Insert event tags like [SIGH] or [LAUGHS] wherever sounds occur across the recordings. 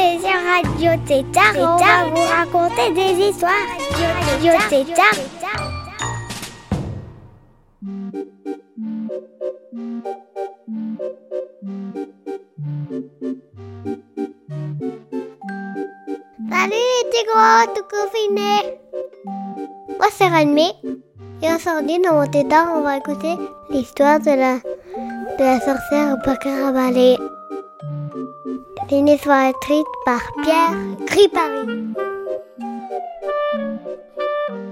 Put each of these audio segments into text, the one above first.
Sur Radio Tétard. On va vous raconter des histoires. Radio Tétard. Salut les gros tout confinés. Moi c'est Ranmé et aujourd'hui dans mon tétard on va écouter l'histoire de la, de la sorcière au C'est une histoire écrite par Pierre Gripari.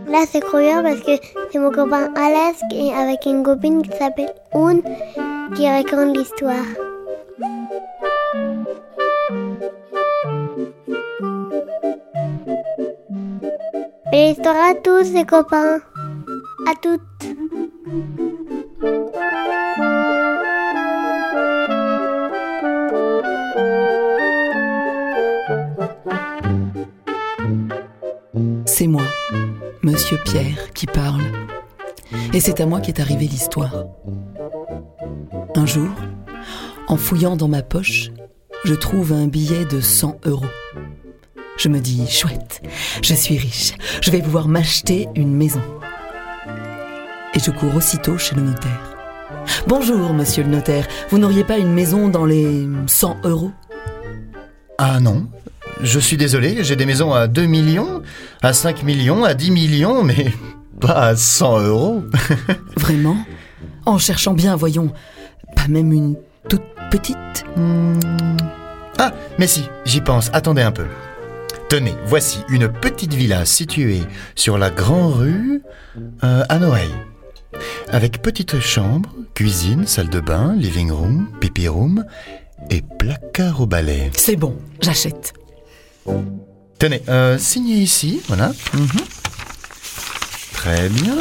Là c'est croyant parce que c'est mon copain Alex et avec une copine qui s'appelle Un qui raconte l'histoire. Belle histoire à tous les copains. À toutes. Monsieur Pierre, qui parle. Et c'est à moi qu'est arrivée l'histoire. Un jour, en fouillant dans ma poche, je trouve un billet de 100 euros. Je me dis, chouette, je suis riche, je vais pouvoir m'acheter une maison. Et je cours aussitôt chez le notaire. Bonjour, monsieur le notaire, vous n'auriez pas une maison dans les 100 euros? Ah non, je suis désolé, j'ai des maisons à 2 millions, à 5 millions, à 10 millions, mais [LAUGHS] pas à 100 euros. [LAUGHS] Vraiment? En cherchant bien, voyons, pas même une toute petite? Hmm. Ah, mais si, j'y pense, attendez un peu. Tenez, voici une petite villa située sur la Grand Rue euh, à Noailles. Avec petite chambre, cuisine, salle de bain, living room, pipi room et placard au balai. C'est bon, j'achète. Tenez, euh, signez ici, voilà. Mhm. Très bien.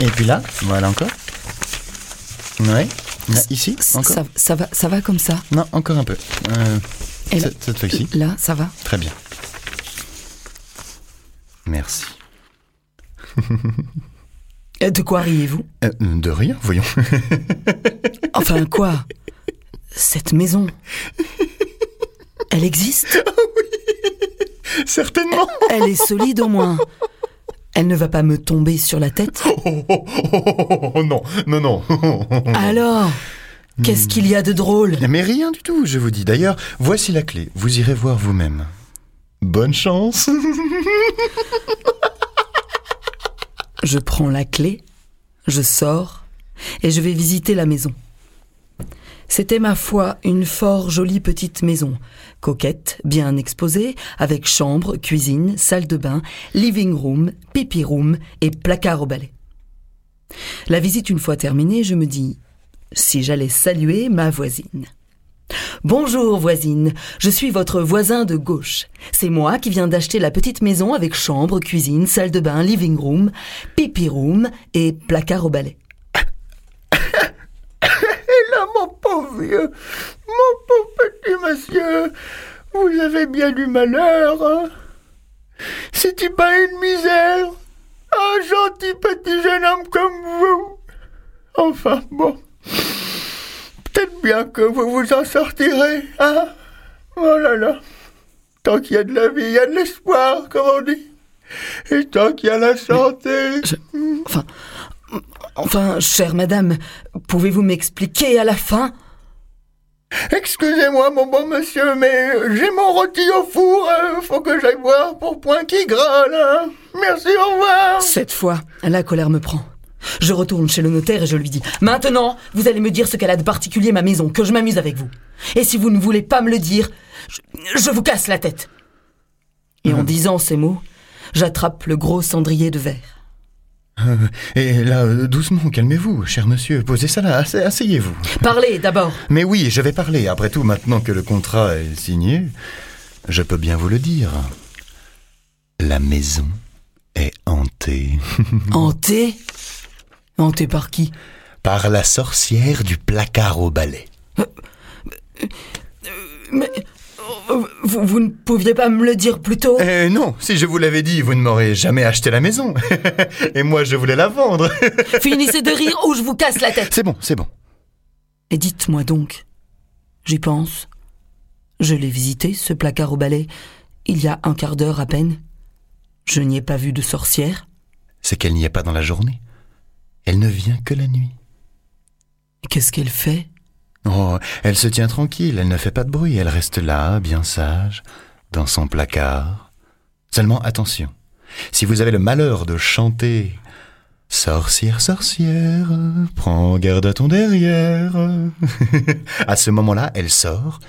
Et puis là, voilà encore. Ouais. Là, ici, encore. Ça, ça va, ça va comme ça Non, encore un peu. Euh, Et là- cette cette fois-ci. Là, ça va Très bien. Merci. Euh, De quoi riez-vous? Euh, de rien, voyons. Enfin, quoi? Cette maison? Elle existe? [LAUGHS] Certainement. Elle est solide au moins Elle ne va pas me tomber sur la tête [LAUGHS] Oh, oh, oh, oh, non, non, non. [LAUGHS] Alors Qu'est-ce qu'il y a de drôle? Mais rien du tout, je vous dis. D'ailleurs, voici la clé. Vous irez voir vous-même. Bonne chance. Je prends la clé, je sors et je vais visiter la maison. C'était ma foi une fort jolie petite maison, coquette, bien exposée, avec chambre, cuisine, salle de bain, living room, pipi room et placard au balai. La visite une fois terminée, je me dis si j'allais saluer ma voisine. Bonjour voisine, je suis votre voisin de gauche. C'est moi qui viens d'acheter la petite maison avec chambre, cuisine, salle de bain, living room, pipi room et placard au balai. Et là, mon pauvre vieux, mon pauvre petit monsieur, vous avez bien du malheur, hein. C'est-il pas une misère? Un gentil petit jeune homme comme vous. Enfin, bon. Peut-être bien que vous vous en sortirez, hein. Oh là là. Tant qu'il y a de la vie, il y a de l'espoir, comme on dit. Et tant qu'il y a la santé... Je- Enfin, enfin, chère madame, pouvez-vous m'expliquer à la fin? Excusez-moi, mon bon monsieur, mais j'ai mon rôti au four. euh, faut que j'aille voir pour point qui grâle. hein. Merci, au revoir. Cette fois, la colère me prend. Je retourne chez le notaire et je lui dis Maintenant, vous allez me dire ce qu'elle a de particulier ma maison, que je m'amuse avec vous. Et si vous ne voulez pas me le dire, je, je vous casse la tête. Et en disant ces mots, j'attrape le gros cendrier de verre. Euh, et là, euh, doucement, calmez-vous, cher monsieur. Posez ça là, asse- asseyez-vous. Parlez d'abord. Mais oui, je vais parler. Après tout, maintenant que le contrat est signé. je peux bien vous le dire. La maison est hantée. [LAUGHS] Hantée? Hantée par qui? Par la sorcière du placard au balai. Mais euh, vous, vous ne pouviez pas me le dire plus tôt? Eh non, si je vous l'avais dit, vous ne m'auriez jamais acheté la maison. [LAUGHS] Et moi, je voulais la vendre. [LAUGHS] Finissez de rire ou je vous casse la tête. C'est bon, c'est bon. Et dites-moi donc, j'y pense. Je l'ai visité, ce placard au balai, il y a un quart d'heure à peine. Je n'y ai pas vu de sorcière. C'est qu'elle n'y est pas dans la journée. Elle ne vient que la nuit. Qu'est-ce qu'elle fait? Oh, elle se tient tranquille, elle ne fait pas de bruit, elle reste là, bien sage, dans son placard. Seulement attention, si vous avez le malheur de chanter Sorcière, sorcière, prends garde à ton derrière. [LAUGHS] à ce moment-là, elle sort,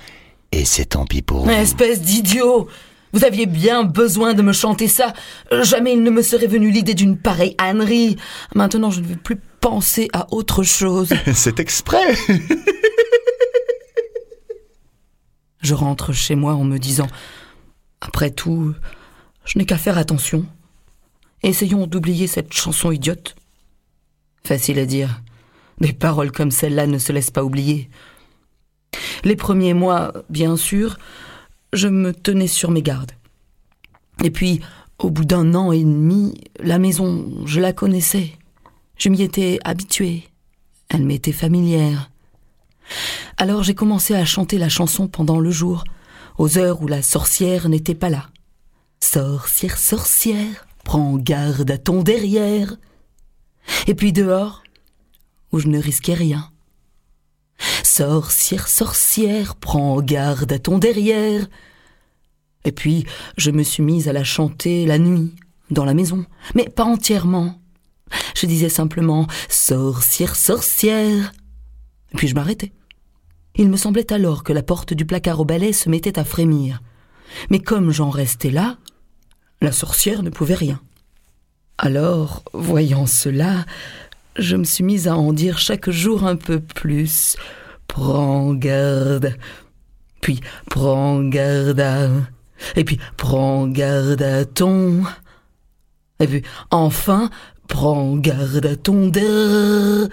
et c'est tant pis pour vous. Espèce d'idiot Vous aviez bien besoin de me chanter ça. Jamais il ne me serait venu l'idée d'une pareille ânerie. Maintenant, je ne veux plus penser à autre chose. [LAUGHS] C'est exprès. [LAUGHS] Je rentre chez moi en me disant Après tout, je n'ai qu'à faire attention. Essayons d'oublier cette chanson idiote. Facile à dire. Des paroles comme celle-là ne se laissent pas oublier. Les premiers mois, bien sûr, je me tenais sur mes gardes. Et puis, au bout d'un an et demi, la maison, je la connaissais. Je m'y étais habituée. Elle m'était familière. Alors j'ai commencé à chanter la chanson pendant le jour, aux heures où la sorcière n'était pas là. Sorcière, sorcière, prends garde à ton derrière. Et puis dehors, où je ne risquais rien. Sorcière, sorcière, prends garde à ton derrière. Et puis je me suis mise à la chanter la nuit, dans la maison, mais pas entièrement. Je disais simplement Sorcière, sorcière. Puis je m'arrêtais. Il me semblait alors que la porte du placard au balai se mettait à frémir. Mais comme j'en restais là, la sorcière ne pouvait rien. Alors, voyant cela, je me suis mise à en dire chaque jour un peu plus. Prends garde. Puis prends garde à. Et puis prends garde à ton. Et puis enfin, prends garde à ton der.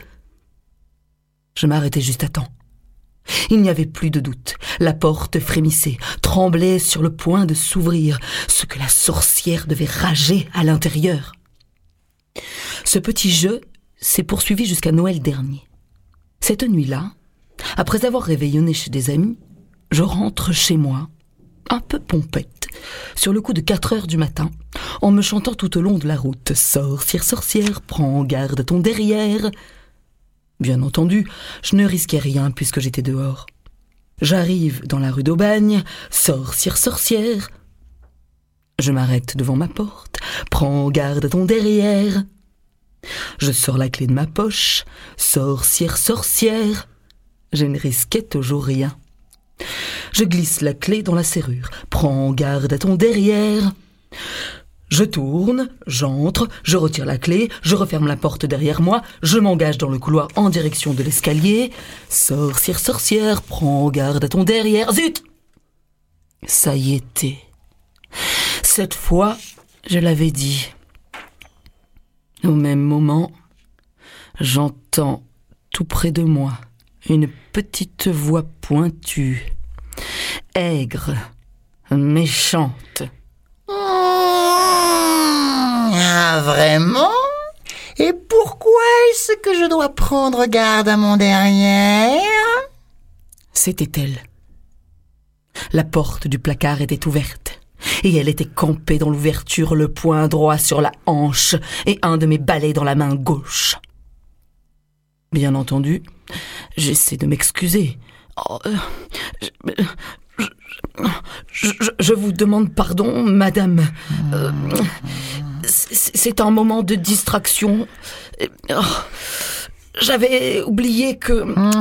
Je m'arrêtais juste à temps. Il n'y avait plus de doute. La porte frémissait, tremblait sur le point de s'ouvrir, ce que la sorcière devait rager à l'intérieur. Ce petit jeu s'est poursuivi jusqu'à Noël dernier. Cette nuit-là, après avoir réveillonné chez des amis, je rentre chez moi, un peu pompette, sur le coup de quatre heures du matin, en me chantant tout au long de la route Sorcière, sorcière, prends garde ton derrière. Bien entendu, je ne risquais rien puisque j'étais dehors. J'arrive dans la rue d'Aubagne, sorcière, sorcière. Je m'arrête devant ma porte, prends garde à ton derrière. Je sors la clé de ma poche, sorcière, sorcière. Je ne risquais toujours rien. Je glisse la clé dans la serrure, prends garde à ton derrière. Je tourne, j'entre, je retire la clé, je referme la porte derrière moi, je m'engage dans le couloir en direction de l'escalier. Sorcière, sorcière, prends garde à ton derrière. Zut Ça y était. Cette fois, je l'avais dit. Au même moment, j'entends tout près de moi une petite voix pointue, aigre, méchante. Ah, vraiment? Et pourquoi est-ce que je dois prendre garde à mon derrière? C'était elle. La porte du placard était ouverte, et elle était campée dans l'ouverture, le poing droit sur la hanche et un de mes balais dans la main gauche. Bien entendu, j'essaie de m'excuser. Oh, euh, je, vous demande pardon, madame. Euh, c'est un moment de distraction. Euh, oh, J'avais oublié que... Euh,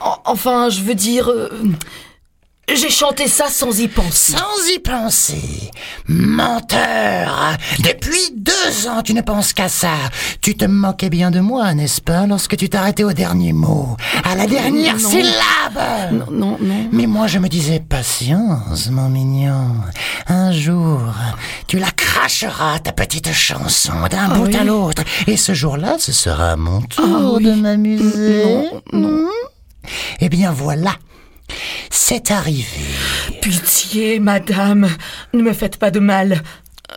en- enfin, je veux dire... J'ai chanté ça sans y penser. Sans y penser. Menteur. Depuis deux ans, tu ne penses qu'à ça. Tu te moquais bien de moi, n'est-ce pas, lorsque tu t'arrêtais au dernier mot, à la dernière Non. syllabe. Non, non, non. Mais moi, je me disais, patience, mon mignon. Un jour, tu la cracheras, ta petite chanson, d'un bout oui à l'autre. Et ce jour-là, ce sera mon tour Ah oui. de m'amuser. Non, non. Eh bien, voilà. C'est arrivé. Pitié, madame, ne me faites pas de mal.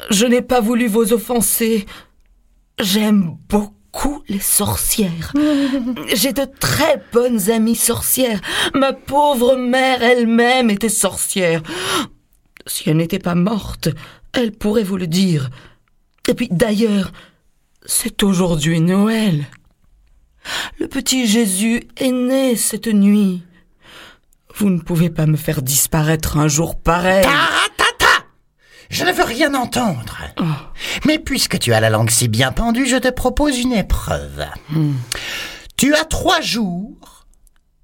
Je n'ai pas voulu vous offenser. J'aime beaucoup les sorcières. [LAUGHS] J'ai de très bonnes amies sorcières. Ma pauvre mère elle-même était sorcière. Si elle n'était pas morte, elle pourrait vous le dire. Et puis d'ailleurs, c'est aujourd'hui Noël. Le petit Jésus est né cette nuit. Vous ne pouvez pas me faire disparaître un jour pareil. Taratata Je ne veux rien entendre. Mais puisque tu as la langue si bien pendue, je te propose une épreuve. Tu as trois jours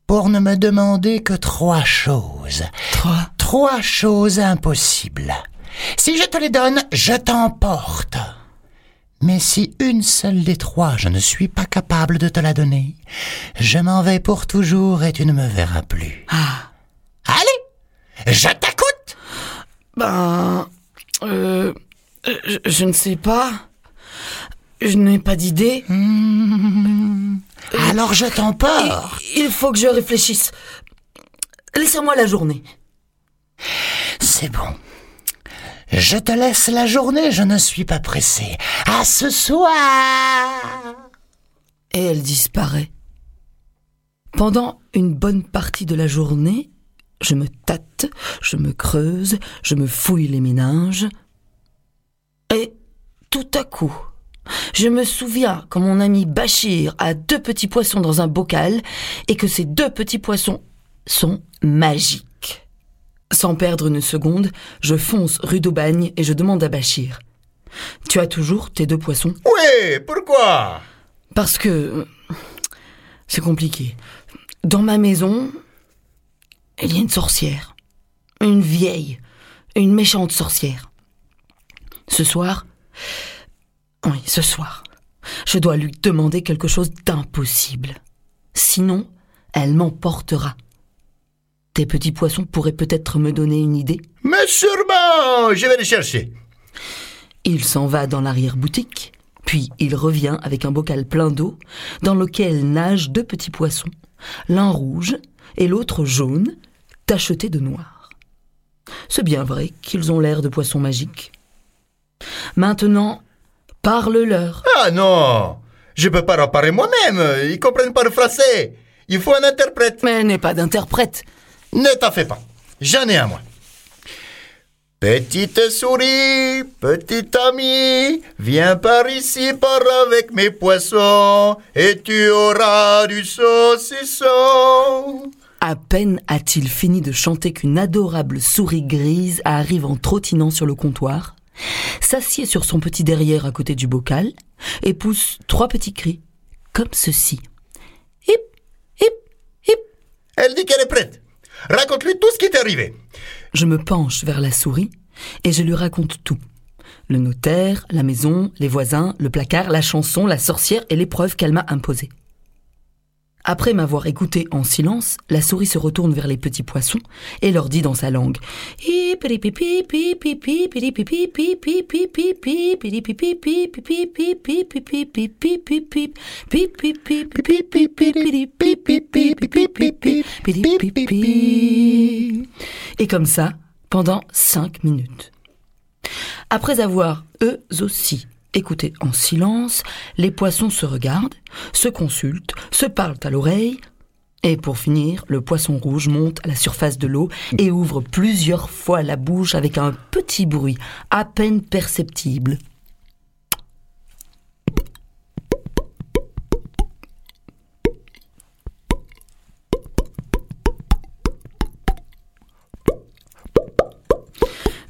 pour ne me demander que trois choses. Trois? Trois choses impossibles. Si je te les donne, je t'emporte. Mais si une seule des trois, je ne suis pas capable de te la donner, je m'en vais pour toujours et tu ne me verras plus. Ah. Allez, je t'écoute. Ben. Euh. Je, je ne sais pas. Je n'ai pas d'idée. Alors je t'emporte. Il, il faut que je réfléchisse. Laissez-moi la journée. C'est bon. Je te laisse la journée, je ne suis pas pressé. À ce soir. Et elle disparaît. Pendant une bonne partie de la journée, je me tâte, je me creuse, je me fouille les méninges. Et tout à coup, je me souviens quand mon ami Bachir a deux petits poissons dans un bocal et que ces deux petits poissons sont magiques. Sans perdre une seconde, je fonce rue d'Aubagne et je demande à Bachir. Tu as toujours tes deux poissons? Oui, pourquoi? Parce que euh, c'est compliqué. Dans ma maison, il y a une sorcière. Une vieille. Une méchante sorcière. Ce soir, oui, ce soir, je dois lui demander quelque chose d'impossible. Sinon, elle m'emportera. Tes petits poissons pourraient peut-être me donner une idée. Mais sûrement, je vais les chercher. Il s'en va dans l'arrière-boutique, puis il revient avec un bocal plein d'eau dans lequel nagent deux petits poissons, l'un rouge et l'autre jaune, tachetés de noir. C'est bien vrai qu'ils ont l'air de poissons magiques. Maintenant, parle-leur. Ah non, je peux pas leur parler moi-même. Ils comprennent pas le français. Il faut un interprète. Mais n'est pas d'interprète. Ne t'en fais pas. J'en ai un moi. Petite souris, petit ami, viens par ici, par avec mes poissons, et tu auras du saucisson. À peine a-t-il fini de chanter qu'une adorable souris grise arrive en trottinant sur le comptoir, s'assied sur son petit derrière à côté du bocal et pousse trois petits cris, comme ceci. Hip, hip, hip. Elle dit qu'elle est prête. Raconte-lui tout ce qui t'est arrivé. Je me penche vers la souris et je lui raconte tout. Le notaire, la maison, les voisins, le placard, la chanson, la sorcière et l'épreuve qu'elle m'a imposée. Après m'avoir écouté en silence, la souris se retourne vers les petits poissons et leur dit dans sa langue Et comme ça, pendant cinq minutes. Après avoir, eux aussi, écouté en silence, les poissons se regardent, se consultent, se parlent à l'oreille, et pour finir, le poisson rouge monte à la surface de l'eau et ouvre plusieurs fois la bouche avec un petit bruit à peine perceptible.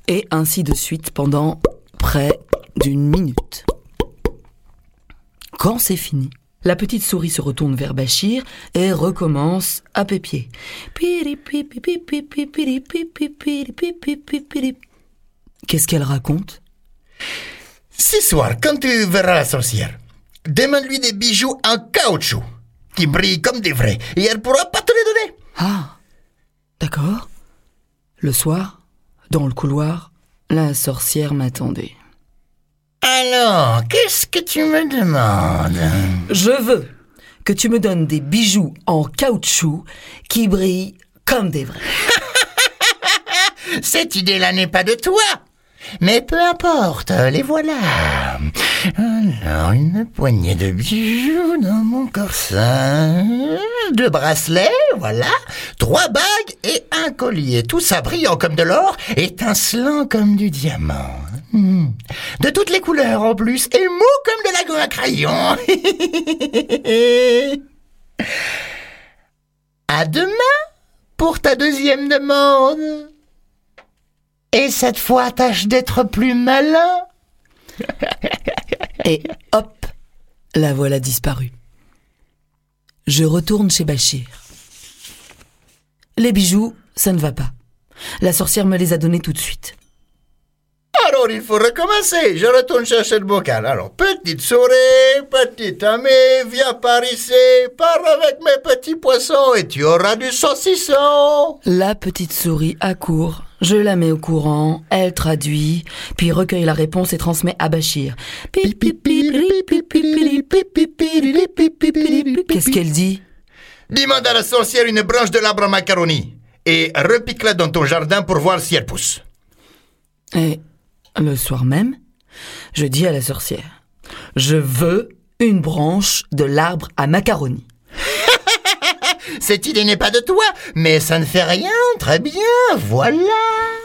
Et ainsi de suite pendant près d'une minute. Quand c'est fini, La petite souris se retourne vers Bachir et recommence à pépier. Qu'est-ce qu'elle raconte? Ce soir, quand tu verras la sorcière, demande-lui des bijoux en caoutchouc qui brillent comme des vrais et elle pourra pas te les donner. Ah, d'accord. Le soir, dans le couloir, la sorcière m'attendait. Alors, qu'est-ce que tu me demandes? Je veux que tu me donnes des bijoux en caoutchouc qui brillent comme des vrais. [LAUGHS] Cette idée-là n'est pas de toi. Mais peu importe, les voilà. Alors, une poignée de bijoux dans mon corsage, deux bracelets, voilà, trois bagues et un collier, tout ça brillant comme de l'or, étincelant comme du diamant. Hmm. De toutes les couleurs en plus, et mou comme de la gomme à crayon. [LAUGHS] à demain pour ta deuxième demande. Et cette fois, tâche d'être plus malin. [LAUGHS] Et hop, la voilà disparue. Je retourne chez Bachir. Les bijoux, ça ne va pas. La sorcière me les a donnés tout de suite. Alors il faut recommencer. Je retourne chercher le bocal. Alors, petite souris, petite amie, viens par ici, pars avec mes petits poissons et tu auras du saucisson. La petite souris accourt. Je la mets au courant, elle traduit, puis recueille la réponse et transmet à Bachir. Qu'est-ce qu'elle dit Demande à la sorcière une branche de l'arbre à macaroni et repique-la dans ton jardin pour voir si elle pousse. Et le soir même, je dis à la sorcière, je veux une branche de l'arbre à macaroni. Cette idée n'est pas de toi, mais ça ne fait rien, très bien, voilà.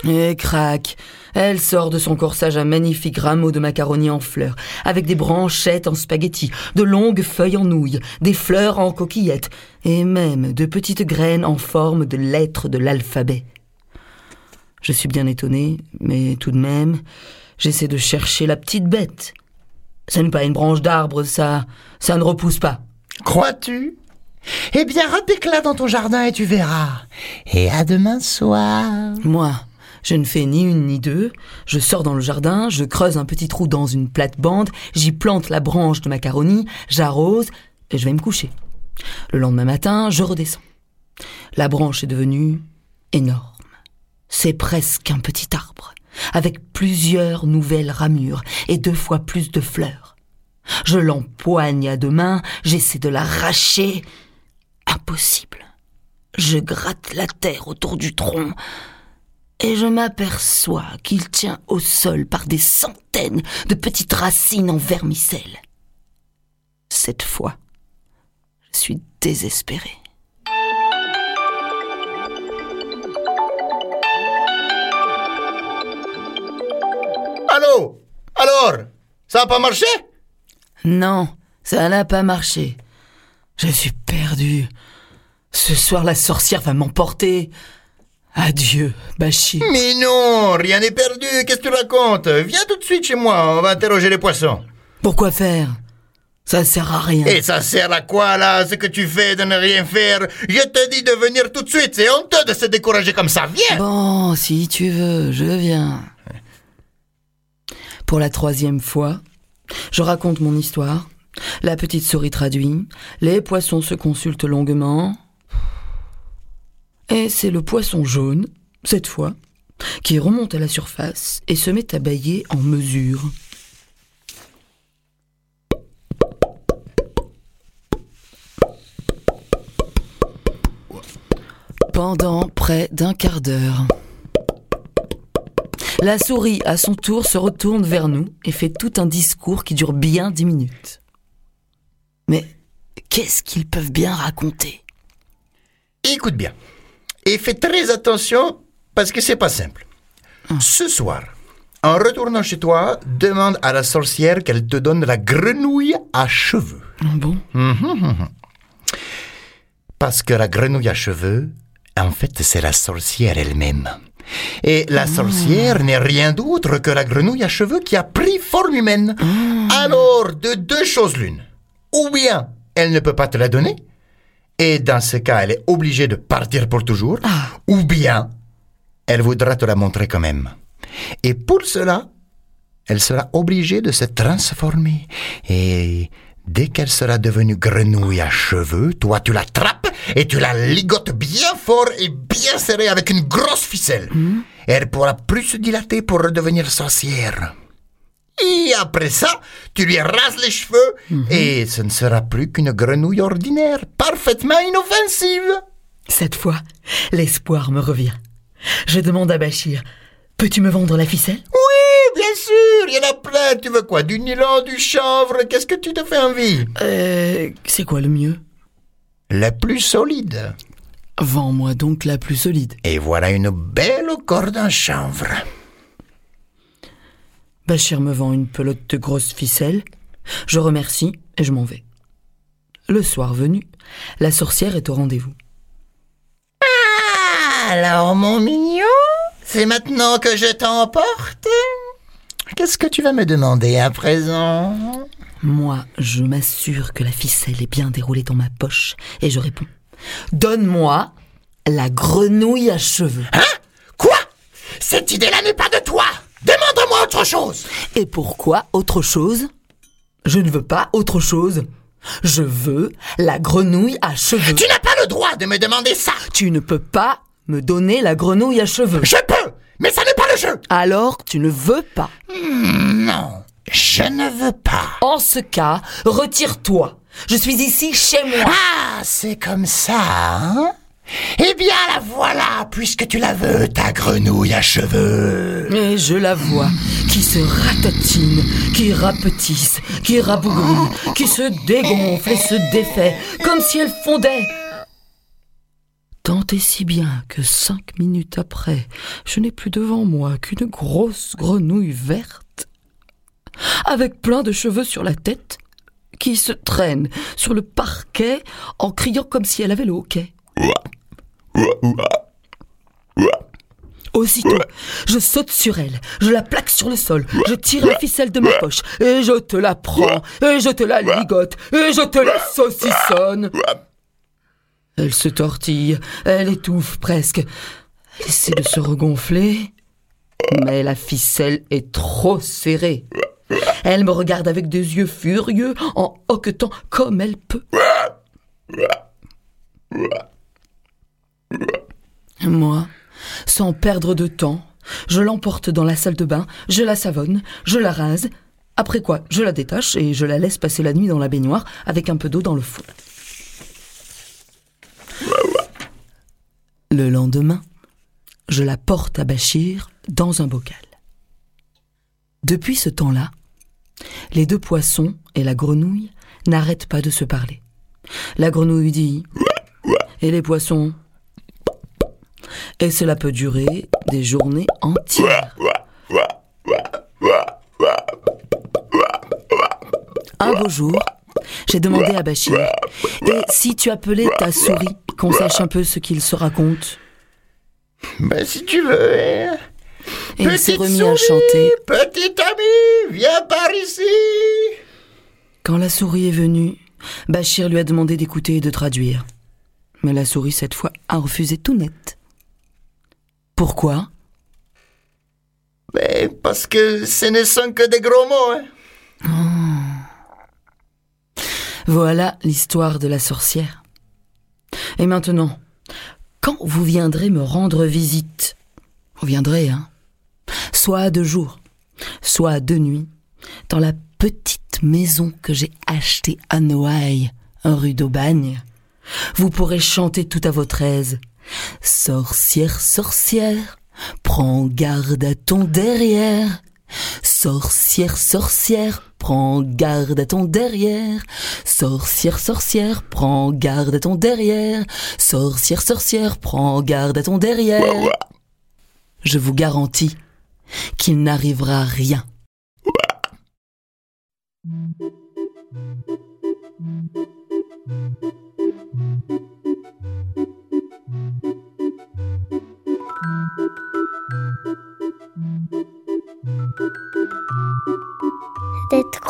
Et crac, elle sort de son corsage un magnifique rameau de macaroni en fleurs, avec des branchettes en spaghettis, de longues feuilles en nouilles, des fleurs en coquillettes, et même de petites graines en forme de lettres de l'alphabet. Je suis bien étonné, mais tout de même, j'essaie de chercher la petite bête. Ce n'est pas une branche d'arbre, ça. Ça ne repousse pas. Crois-tu Eh bien, repique-la dans ton jardin et tu verras. Et à demain soir. Moi, je ne fais ni une ni deux. Je sors dans le jardin, je creuse un petit trou dans une plate-bande, j'y plante la branche de macaroni, j'arrose et je vais me coucher. Le lendemain matin, je redescends. La branche est devenue énorme. C'est presque un petit arbre, avec plusieurs nouvelles ramures et deux fois plus de fleurs. Je l'empoigne à deux mains, j'essaie de l'arracher. Impossible. Je gratte la terre autour du tronc et je m'aperçois qu'il tient au sol par des centaines de petites racines en vermicelle. Cette fois, je suis désespéré. Allô? Alors? Ça n'a pas marché? Non, ça n'a pas marché. Je suis perdu. Ce soir, la sorcière va m'emporter. Adieu, Bachir. Mais non, rien n'est perdu, qu'est-ce que tu racontes? Viens tout de suite chez moi, on va interroger les poissons. Pourquoi faire? Ça sert à rien. Et ça sert à quoi là, ce que tu fais de ne rien faire? Je te dis de venir tout de suite, c'est honteux de se décourager comme ça, viens Bon, si tu veux, je viens. Pour la troisième fois, je raconte mon histoire. La petite souris traduit. Les poissons se consultent longuement. Et c'est le poisson jaune, cette fois, qui remonte à la surface et se met à bailler en mesure. Pendant près d'un quart d'heure. La souris, à son tour, se retourne vers nous et fait tout un discours qui dure bien dix minutes. Mais qu'est-ce qu'ils peuvent bien raconter? Écoute bien. Et fais très attention parce que c'est pas simple. Ce soir, en retournant chez toi, demande à la sorcière qu'elle te donne la grenouille à cheveux. Ah Bon? Parce que la grenouille à cheveux, en fait, c'est la sorcière elle-même. Et la sorcière n'est rien d'autre que la grenouille à cheveux qui a pris forme humaine. Alors, de deux choses l'une. Ou bien elle ne peut pas te la donner. Et dans ce cas, elle est obligée de partir pour toujours. Ah. Ou bien, elle voudra te la montrer quand même. Et pour cela, elle sera obligée de se transformer. Et dès qu'elle sera devenue grenouille à cheveux, toi tu l'attrapes et tu la ligotes bien fort et bien serré avec une grosse ficelle. Et elle pourra plus se dilater pour redevenir sorcière. Et après ça, tu lui rases les cheveux et ce ne sera plus qu'une grenouille ordinaire, parfaitement inoffensive. Cette fois, l'espoir me revient. Je demande à Bachir Peux-tu me vendre la ficelle? Oui, bien sûr, il y en a plein. Tu veux quoi Du nylon, du chanvre? Qu'est-ce que tu te fais envie? Euh. C'est quoi le mieux? La plus solide. Vends-moi donc la plus solide. Et voilà une belle corde en chanvre. Bachir me vend une pelote de grosse ficelle. Je remercie et je m'en vais. Le soir venu, la sorcière est au rendez-vous. Alors, mon mignon, c'est maintenant que je t'emporte Qu'est-ce que tu vas me demander à présent? Moi, je m'assure que la ficelle est bien déroulée dans ma poche et je réponds Donne-moi la grenouille à cheveux. Hein? Quoi? Cette idée-là n'est pas de toi Demande-moi autre chose Et pourquoi autre chose? Je ne veux pas autre chose. Je veux la grenouille à cheveux. Tu n'as pas le droit de me demander ça Tu ne peux pas me donner la grenouille à cheveux. Je peux Mais ça n'est pas le jeu Alors tu ne veux pas. Non, je ne veux pas. En ce cas, retire-toi. Je suis ici chez moi. Ah, c'est comme ça, hein? Eh bien, la voilà, puisque tu la veux, ta grenouille à cheveux. Et je la vois, qui se ratatine, qui rapetisse, qui rabougrit, qui se dégonfle et se défait, comme si elle fondait. Tant et si bien que cinq minutes après, je n'ai plus devant moi qu'une grosse grenouille verte, avec plein de cheveux sur la tête, qui se traîne sur le parquet en criant comme si elle avait le hoquet. Aussitôt, je saute sur elle, je la plaque sur le sol, je tire la ficelle de ma poche, et je te la prends, et je te la ligote, et je te la saucissonne. Elle se tortille, elle étouffe presque, elle essaie de se regonfler, mais la ficelle est trop serrée. Elle me regarde avec des yeux furieux, en hoquetant comme elle peut. Moi, sans perdre de temps, je l'emporte dans la salle de bain, je la savonne, je la rase, après quoi je la détache et je la laisse passer la nuit dans la baignoire avec un peu d'eau dans le fond. Le lendemain, je la porte à Bachir dans un bocal. Depuis ce temps-là, les deux poissons et la grenouille n'arrêtent pas de se parler. La grenouille dit et les poissons? Et cela peut durer des journées entières. Un beau jour, j'ai demandé à Bachir Et si tu appelais ta souris, qu'on sache un peu ce qu'il se raconte? Ben, si tu veux, hein. Et il s'est remis à chanter. Petit ami, viens par ici Quand la souris est venue, Bachir lui a demandé d'écouter et de traduire. Mais la souris, cette fois, a refusé tout net. Pourquoi? Ben, parce que ce ne sont que des gros mots, hein. Voilà l'histoire de la sorcière. Et maintenant, quand vous viendrez me rendre visite, vous viendrez, hein Soit à deux jours, soit à deux nuits, dans la petite maison que j'ai achetée à Noailles, rue d'Aubagne. Vous pourrez chanter tout à votre aise. Sorcière, sorcière, prends garde à ton derrière. Sorcière, sorcière, prends garde à ton derrière. Sorcière, sorcière, prends garde à ton derrière. Sorcière, sorcière, prends garde à ton derrière. Je vous garantis qu'il n'arrivera rien.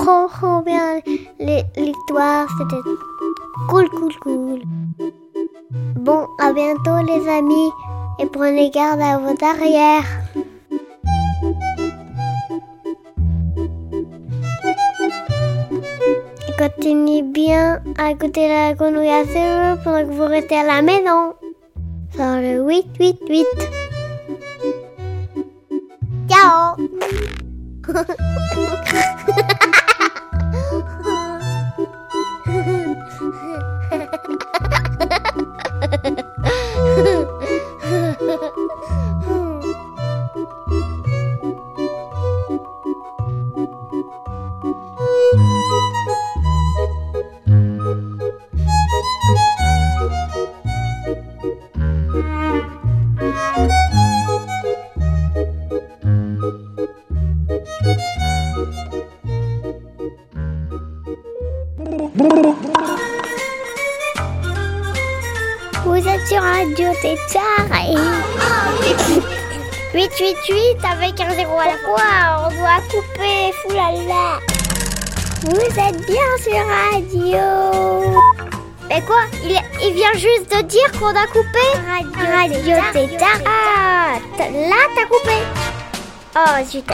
trop, trop bien l'histoire. C'était cool, cool, cool. Bon, à bientôt les amis et prenez garde à vos arrières. Et continuez bien à écouter la grenouille à pendant que vous restez à la maison. Sur le 8-8-8. 888 avec un zéro à la fois, on doit couper, foulala. Vous êtes bien sur Radio. Mais quoi? Il, il vient juste de dire qu'on a coupé Radio, Radio Tétard. Ah, là t'as coupé. Oh, zut.